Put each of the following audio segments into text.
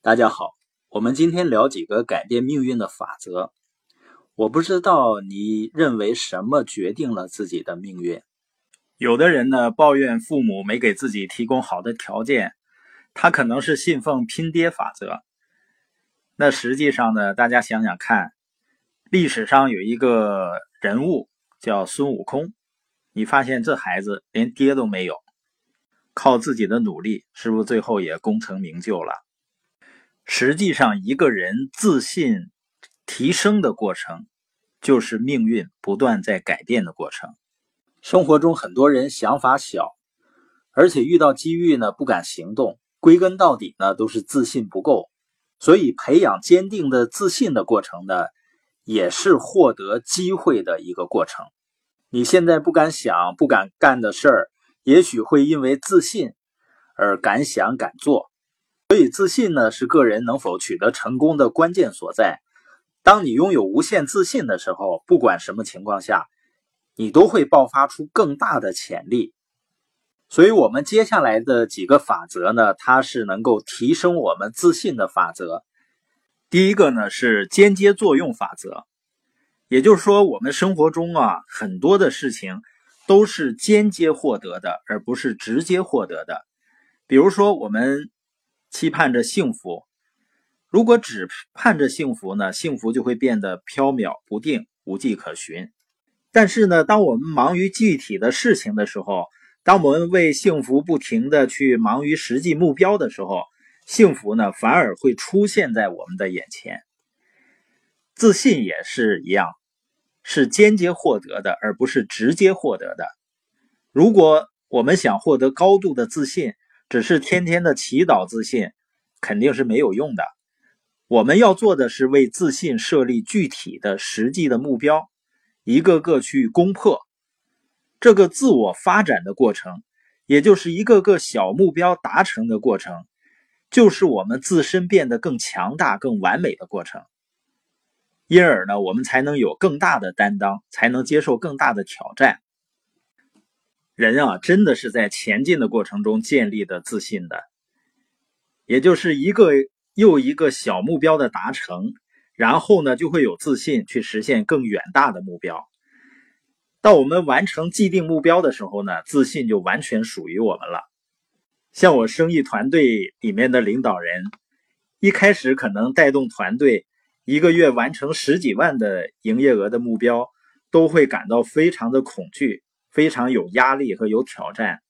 大家好，我们今天聊几个改变命运的法则。我不知道你认为什么决定了自己的命运？有的人呢抱怨父母没给自己提供好的条件，他可能是信奉拼爹法则。那实际上呢，大家想想看，历史上有一个人物叫孙悟空，你发现这孩子连爹都没有，靠自己的努力，是不是最后也功成名就了？实际上，一个人自信提升的过程，就是命运不断在改变的过程。生活中很多人想法小，而且遇到机遇呢不敢行动，归根到底呢都是自信不够。所以，培养坚定的自信的过程呢，也是获得机会的一个过程。你现在不敢想、不敢干的事儿，也许会因为自信而敢想敢做。所以，自信呢是个人能否取得成功的关键所在。当你拥有无限自信的时候，不管什么情况下，你都会爆发出更大的潜力。所以，我们接下来的几个法则呢，它是能够提升我们自信的法则。第一个呢是间接作用法则，也就是说，我们生活中啊很多的事情都是间接获得的，而不是直接获得的。比如说，我们。期盼着幸福，如果只盼着幸福呢？幸福就会变得飘渺不定、无迹可寻。但是呢，当我们忙于具体的事情的时候，当我们为幸福不停的去忙于实际目标的时候，幸福呢反而会出现在我们的眼前。自信也是一样，是间接获得的，而不是直接获得的。如果我们想获得高度的自信，只是天天的祈祷自信，肯定是没有用的。我们要做的是为自信设立具体的、实际的目标，一个个去攻破。这个自我发展的过程，也就是一个个小目标达成的过程，就是我们自身变得更强大、更完美的过程。因而呢，我们才能有更大的担当，才能接受更大的挑战。人啊，真的是在前进的过程中建立的自信的，也就是一个又一个小目标的达成，然后呢，就会有自信去实现更远大的目标。到我们完成既定目标的时候呢，自信就完全属于我们了。像我生意团队里面的领导人，一开始可能带动团队一个月完成十几万的营业额的目标，都会感到非常的恐惧。非常有压力和有挑战，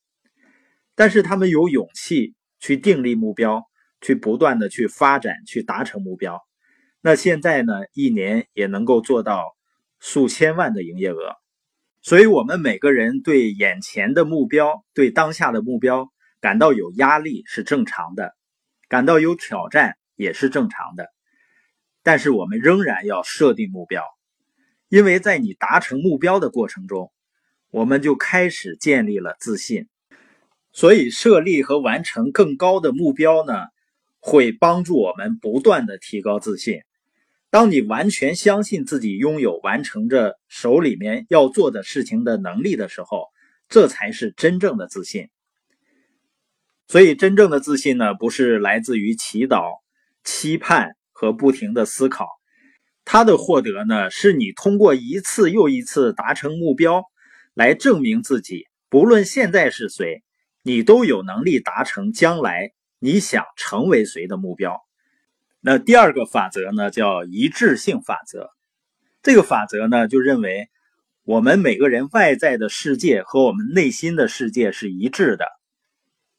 但是他们有勇气去订立目标，去不断的去发展，去达成目标。那现在呢，一年也能够做到数千万的营业额。所以，我们每个人对眼前的目标，对当下的目标感到有压力是正常的，感到有挑战也是正常的。但是，我们仍然要设定目标，因为在你达成目标的过程中。我们就开始建立了自信，所以设立和完成更高的目标呢，会帮助我们不断的提高自信。当你完全相信自己拥有完成着手里面要做的事情的能力的时候，这才是真正的自信。所以，真正的自信呢，不是来自于祈祷、期盼和不停的思考，它的获得呢，是你通过一次又一次达成目标。来证明自己，不论现在是谁，你都有能力达成将来你想成为谁的目标。那第二个法则呢，叫一致性法则。这个法则呢，就认为我们每个人外在的世界和我们内心的世界是一致的，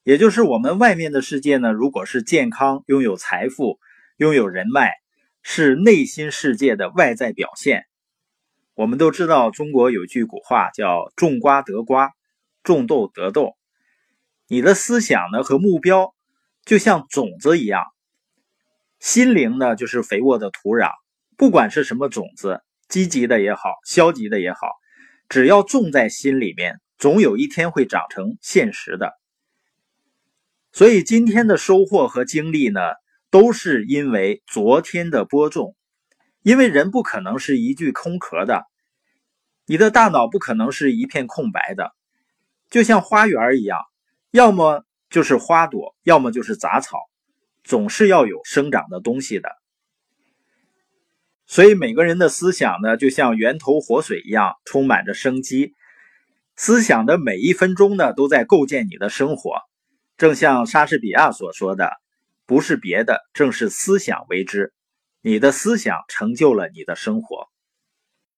也就是我们外面的世界呢，如果是健康、拥有财富、拥有人脉，是内心世界的外在表现。我们都知道，中国有句古话叫“种瓜得瓜，种豆得豆”。你的思想呢和目标，就像种子一样，心灵呢就是肥沃的土壤。不管是什么种子，积极的也好，消极的也好，只要种在心里面，总有一天会长成现实的。所以今天的收获和经历呢，都是因为昨天的播种。因为人不可能是一具空壳的，你的大脑不可能是一片空白的，就像花园一样，要么就是花朵，要么就是杂草，总是要有生长的东西的。所以每个人的思想呢，就像源头活水一样，充满着生机。思想的每一分钟呢，都在构建你的生活。正像莎士比亚所说的：“不是别的，正是思想为之。你的思想成就了你的生活。”